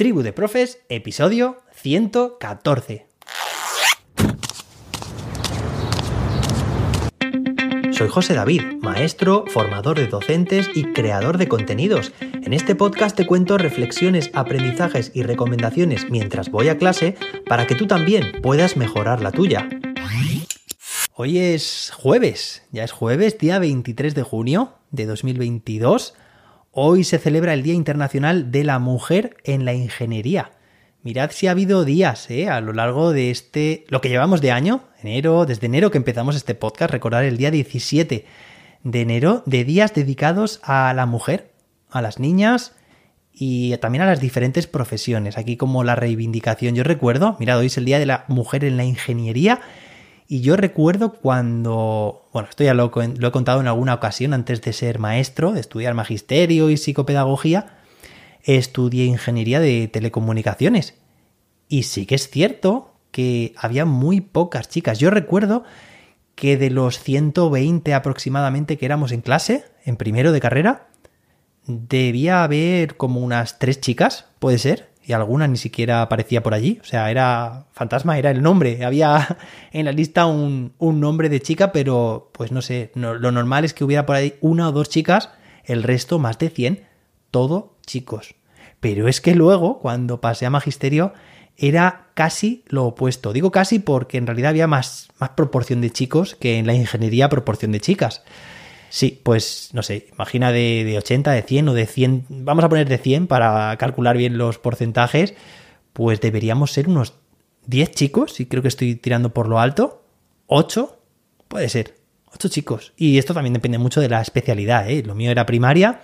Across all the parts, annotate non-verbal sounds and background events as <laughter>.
Tribu de Profes, episodio 114. Soy José David, maestro, formador de docentes y creador de contenidos. En este podcast te cuento reflexiones, aprendizajes y recomendaciones mientras voy a clase para que tú también puedas mejorar la tuya. Hoy es jueves, ya es jueves, día 23 de junio de 2022. Hoy se celebra el Día Internacional de la Mujer en la Ingeniería. Mirad si ha habido días ¿eh? a lo largo de este, lo que llevamos de año, enero, desde enero que empezamos este podcast, recordar el día 17 de enero, de días dedicados a la mujer, a las niñas y también a las diferentes profesiones. Aquí como la reivindicación, yo recuerdo, mirad, hoy es el Día de la Mujer en la Ingeniería y yo recuerdo cuando, bueno, esto ya lo, he contado en alguna ocasión antes de ser maestro, de estudiar magisterio y psicopedagogía, estudié ingeniería de telecomunicaciones. Y sí que es cierto que había muy pocas chicas. Yo recuerdo que de los 120 aproximadamente que éramos en clase, en primero de carrera, debía haber como unas tres chicas, puede ser, y alguna ni siquiera aparecía por allí. O sea, era fantasma, era el nombre. Había <laughs> en la lista un, nombre de chica, pero pues no sé, lo normal es que hubiera por ahí una o dos chicas, el resto más de 100, todo chicos. Pero es que luego, cuando pasé a magisterio, era casi lo opuesto. Digo casi porque en realidad había más, más proporción de chicos que en la ingeniería proporción de chicas. Sí, pues no sé, imagina de, 80, de 100 o de 100, vamos a poner de 100 para calcular bien los porcentajes, pues deberíamos ser unos 10 chicos, y creo que estoy tirando por lo alto, 8, puede ser, 8 chicos. Y esto también depende mucho de la especialidad, ¿eh? lo mío era primaria,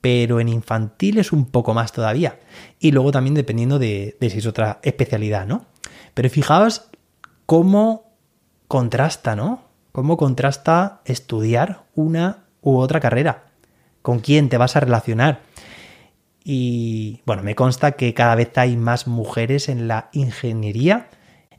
pero en infantil es un poco más todavía. Y luego también dependiendo de, de si es otra especialidad, ¿no? Pero fijaos cómo contrasta, ¿no? ¿Cómo contrasta estudiar una u otra carrera? ¿Con quién te vas a relacionar? Y bueno, me consta que cada vez hay más mujeres en la ingeniería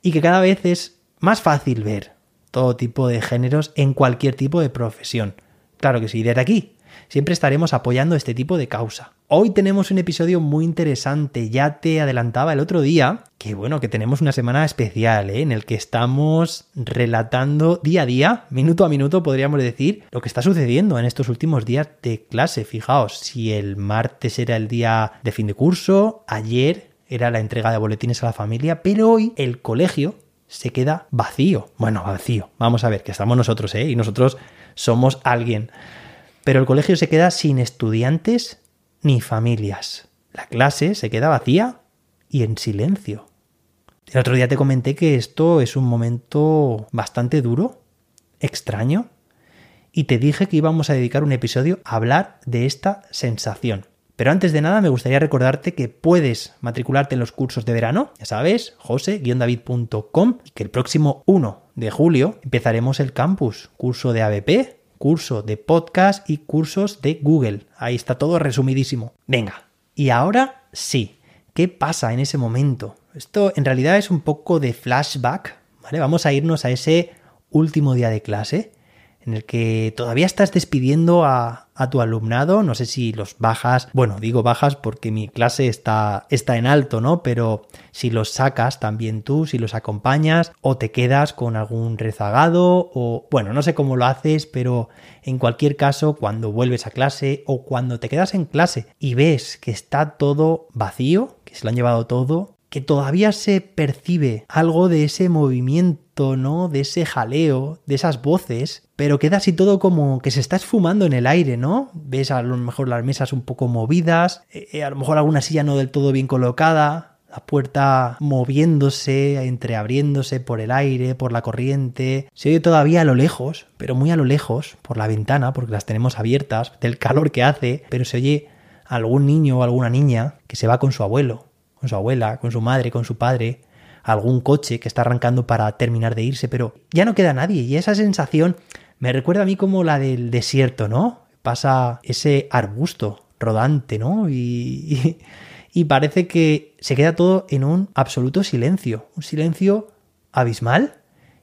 y que cada vez es más fácil ver todo tipo de géneros en cualquier tipo de profesión. Claro que sí, desde aquí siempre estaremos apoyando este tipo de causa. Hoy tenemos un episodio muy interesante, ya te adelantaba el otro día que bueno, que tenemos una semana especial ¿eh? en el que estamos relatando día a día, minuto a minuto podríamos decir, lo que está sucediendo en estos últimos días de clase. Fijaos, si el martes era el día de fin de curso, ayer era la entrega de boletines a la familia, pero hoy el colegio se queda vacío. Bueno, vacío. Vamos a ver, que estamos nosotros, ¿eh? Y nosotros somos alguien. Pero el colegio se queda sin estudiantes ni familias. La clase se queda vacía y en silencio. El otro día te comenté que esto es un momento bastante duro, extraño, y te dije que íbamos a dedicar un episodio a hablar de esta sensación. Pero antes de nada me gustaría recordarte que puedes matricularte en los cursos de verano, ya sabes, jose-david.com, y que el próximo 1 de julio empezaremos el campus, curso de ABP, curso de podcast y cursos de Google. Ahí está todo resumidísimo. Venga, y ahora sí, ¿qué pasa en ese momento? Esto en realidad es un poco de flashback, ¿vale? Vamos a irnos a ese último día de clase en el que todavía estás despidiendo a, tu alumnado, no sé si los bajas, bueno, digo bajas porque mi clase está, está en alto, ¿no? Pero si los sacas también tú, si los acompañas o te quedas con algún rezagado o, bueno, no sé cómo lo haces, pero en cualquier caso, cuando vuelves a clase o cuando te quedas en clase y ves que está todo vacío, que se lo han llevado todo, que todavía se percibe algo de ese movimiento, ¿no? De ese jaleo, de esas voces, pero queda así todo como que se está esfumando en el aire, ¿no? Ves a lo mejor las mesas un poco movidas, eh, a lo mejor alguna silla no del todo bien colocada, la puerta moviéndose, entreabriéndose por el aire, por la corriente. Se oye todavía a lo lejos, pero muy a lo lejos, por la ventana, porque las tenemos abiertas, del calor que hace, pero se oye algún niño o alguna niña que se va con su abuelo, con su abuela, con su madre, con su padre, algún coche que está arrancando para terminar de irse, pero ya no queda nadie y esa sensación me recuerda a mí como la del desierto, ¿no? Pasa ese arbusto rodante, ¿no? Y, y, parece que se queda todo en un absoluto silencio, un silencio abismal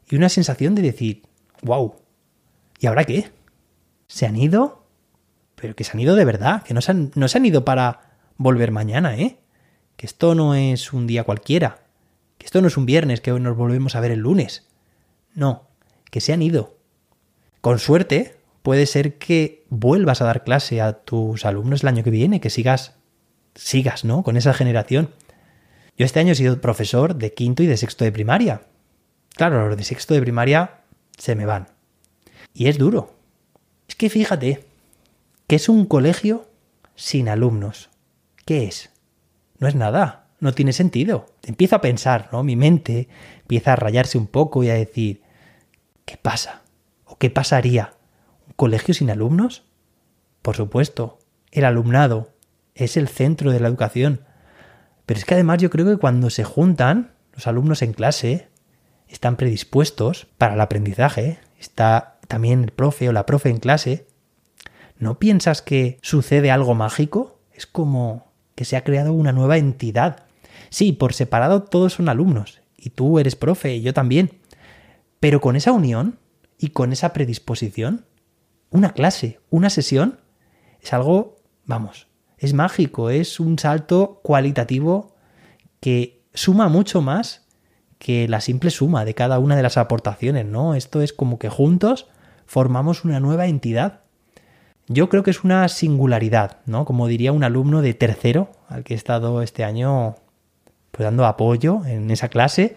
y una sensación de decir, wow, ¿y ahora qué? ¿Se han ido? Pero que se han ido de verdad, que no se han, no se han ido para volver mañana, ¿eh? Que esto no es un día cualquiera, que esto no es un viernes que hoy nos volvemos a ver el lunes. No, que se han ido. Con suerte, puede ser que vuelvas a dar clase a tus alumnos el año que viene, que sigas, sigas, ¿no? Con esa generación. Yo este año he sido profesor de quinto y de sexto de primaria. Claro, los de sexto de primaria se me van. Y es duro. Es que fíjate, que es un colegio sin alumnos. ¿Qué es? No es nada, no tiene sentido. Empiezo a pensar, ¿no? Mi mente empieza a rayarse un poco y a decir, ¿qué pasa? ¿O qué pasaría? ¿Un colegio sin alumnos? Por supuesto, el alumnado es el centro de la educación. Pero es que además yo creo que cuando se juntan los alumnos en clase, están predispuestos para el aprendizaje, está también el profe o la profe en clase, ¿no piensas que sucede algo mágico? Es como que se ha creado una nueva entidad. Sí, por separado todos son alumnos, y tú eres profe, y yo también. Pero con esa unión y con esa predisposición, una clase, una sesión, es algo, vamos, es mágico, es un salto cualitativo que suma mucho más que la simple suma de cada una de las aportaciones, ¿no? Esto es como que juntos formamos una nueva entidad. Yo creo que es una singularidad, ¿no? Como diría un alumno de tercero al que he estado este año pues dando apoyo en esa clase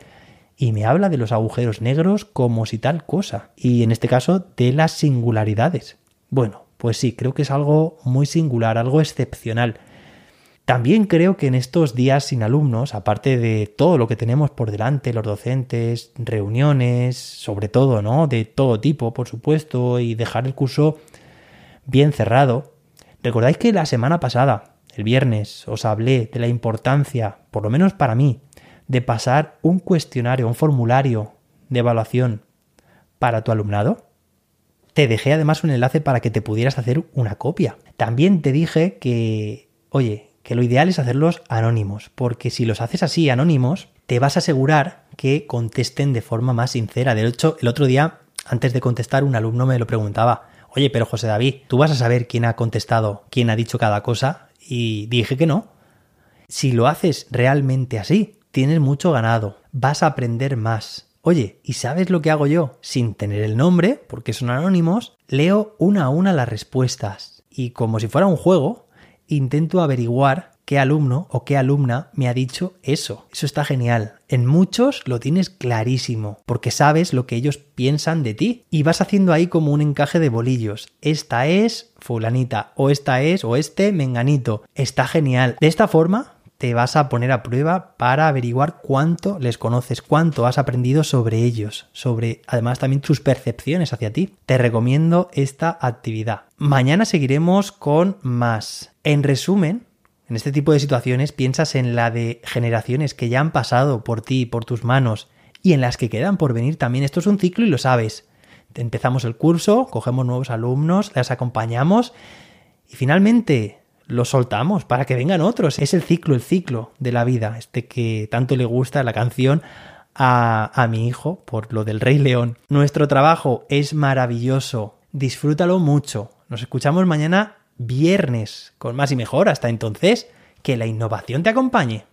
y me habla de los agujeros negros como si tal cosa, y en este caso de las singularidades. Bueno, pues sí, creo que es algo muy singular, algo excepcional. También creo que en estos días sin alumnos, aparte de todo lo que tenemos por delante, los docentes, reuniones, sobre todo, ¿no? De todo tipo, por supuesto, y dejar el curso bien cerrado. ¿Recordáis que la semana pasada, el viernes, os hablé de la importancia, por lo menos para mí, de pasar un cuestionario, un formulario de evaluación para tu alumnado? Te dejé además un enlace para que te pudieras hacer una copia. También te dije que, oye, que lo ideal es hacerlos anónimos, porque si los haces así anónimos, te vas a asegurar que contesten de forma más sincera. De hecho, el otro día, antes de contestar, un alumno me lo preguntaba, oye, pero José David, ¿tú vas a saber quién ha contestado, quién ha dicho cada cosa? Y dije que no. Si lo haces realmente así, tienes mucho ganado, vas a aprender más, Oye, ¿y sabes lo que hago yo? Sin tener el nombre, porque son anónimos, leo una a una las respuestas y como si fuera un juego, intento averiguar qué alumno o qué alumna me ha dicho eso. Eso está genial. En muchos lo tienes clarísimo, porque sabes lo que ellos piensan de ti y vas haciendo ahí como un encaje de bolillos. Esta es fulanita o esta es o este menganito. Está genial. De esta forma te vas a poner a prueba para averiguar cuánto les conoces, cuánto has aprendido sobre ellos, sobre además también tus percepciones hacia ti. Te recomiendo esta actividad. Mañana seguiremos con más. En resumen, en este tipo de situaciones piensas en la de generaciones que ya han pasado por ti, por tus manos, y en las que quedan por venir también. Esto es un ciclo y lo sabes. Empezamos el curso, cogemos nuevos alumnos, les acompañamos y finalmente lo soltamos para que vengan otros. Es el ciclo, el ciclo de la vida, este que tanto le gusta la canción a, a mi hijo por lo del Rey León. Nuestro trabajo es maravilloso, disfrútalo mucho. Nos escuchamos mañana viernes con más y mejor. Hasta entonces, que la innovación te acompañe.